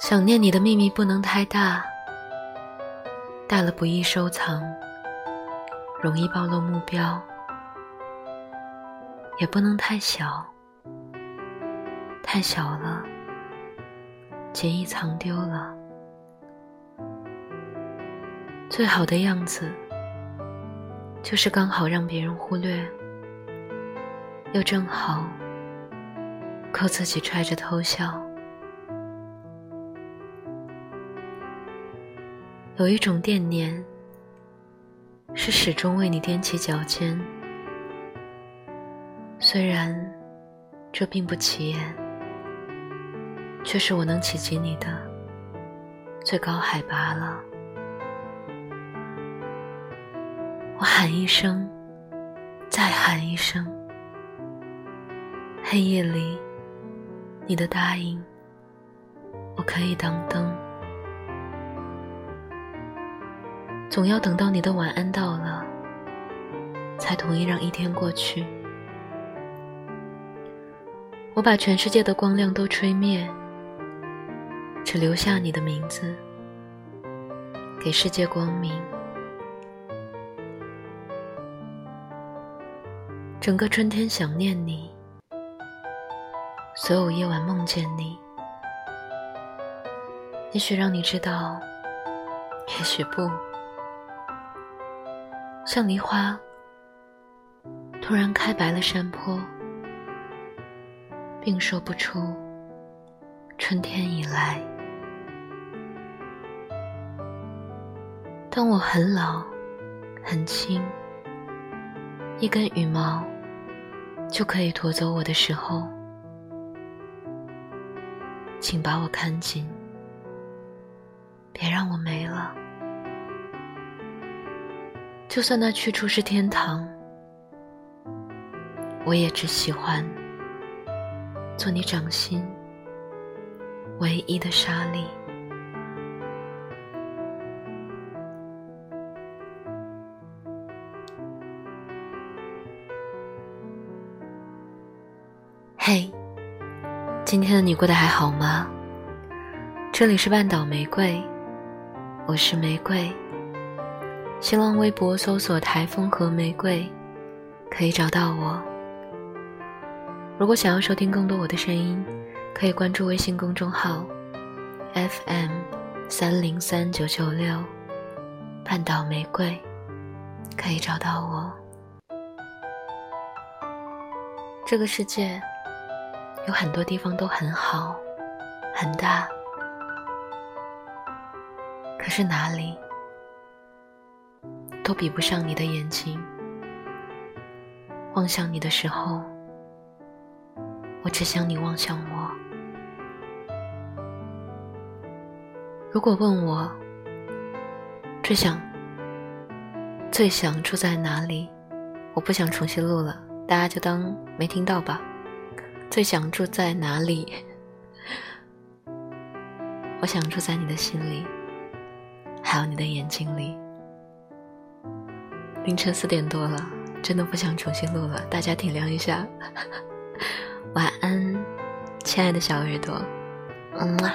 想念你的秘密不能太大，大了不易收藏，容易暴露目标；也不能太小，太小了，简易藏丢了。最好的样子，就是刚好让别人忽略，又正好够自己揣着偷笑。有一种惦念，是始终为你踮起脚尖，虽然这并不起眼，却是我能企及你的最高海拔了。我喊一声，再喊一声，黑夜里你的答应，我可以当灯。总要等到你的晚安到了，才同意让一天过去。我把全世界的光亮都吹灭，只留下你的名字，给世界光明。整个春天想念你，所有夜晚梦见你。也许让你知道，也许不。像梨花突然开白了山坡，并说不出春天已来。当我很老、很轻，一根羽毛就可以驮走我的时候，请把我看紧，别让我没了。就算那去处是天堂，我也只喜欢做你掌心唯一的沙粒。嘿，今天的你过得还好吗？这里是半岛玫瑰，我是玫瑰。新浪微博搜索“台风和玫瑰”，可以找到我。如果想要收听更多我的声音，可以关注微信公众号 “FM 三零三九九六”，半岛玫瑰，可以找到我。这个世界有很多地方都很好，很大，可是哪里？都比不上你的眼睛。望向你的时候，我只想你望向我。如果问我最想最想住在哪里，我不想重新录了，大家就当没听到吧。最想住在哪里？我想住在你的心里，还有你的眼睛里。凌晨四点多了，真的不想重新录了，大家体谅一下。晚安，亲爱的小耳朵，嗯啊。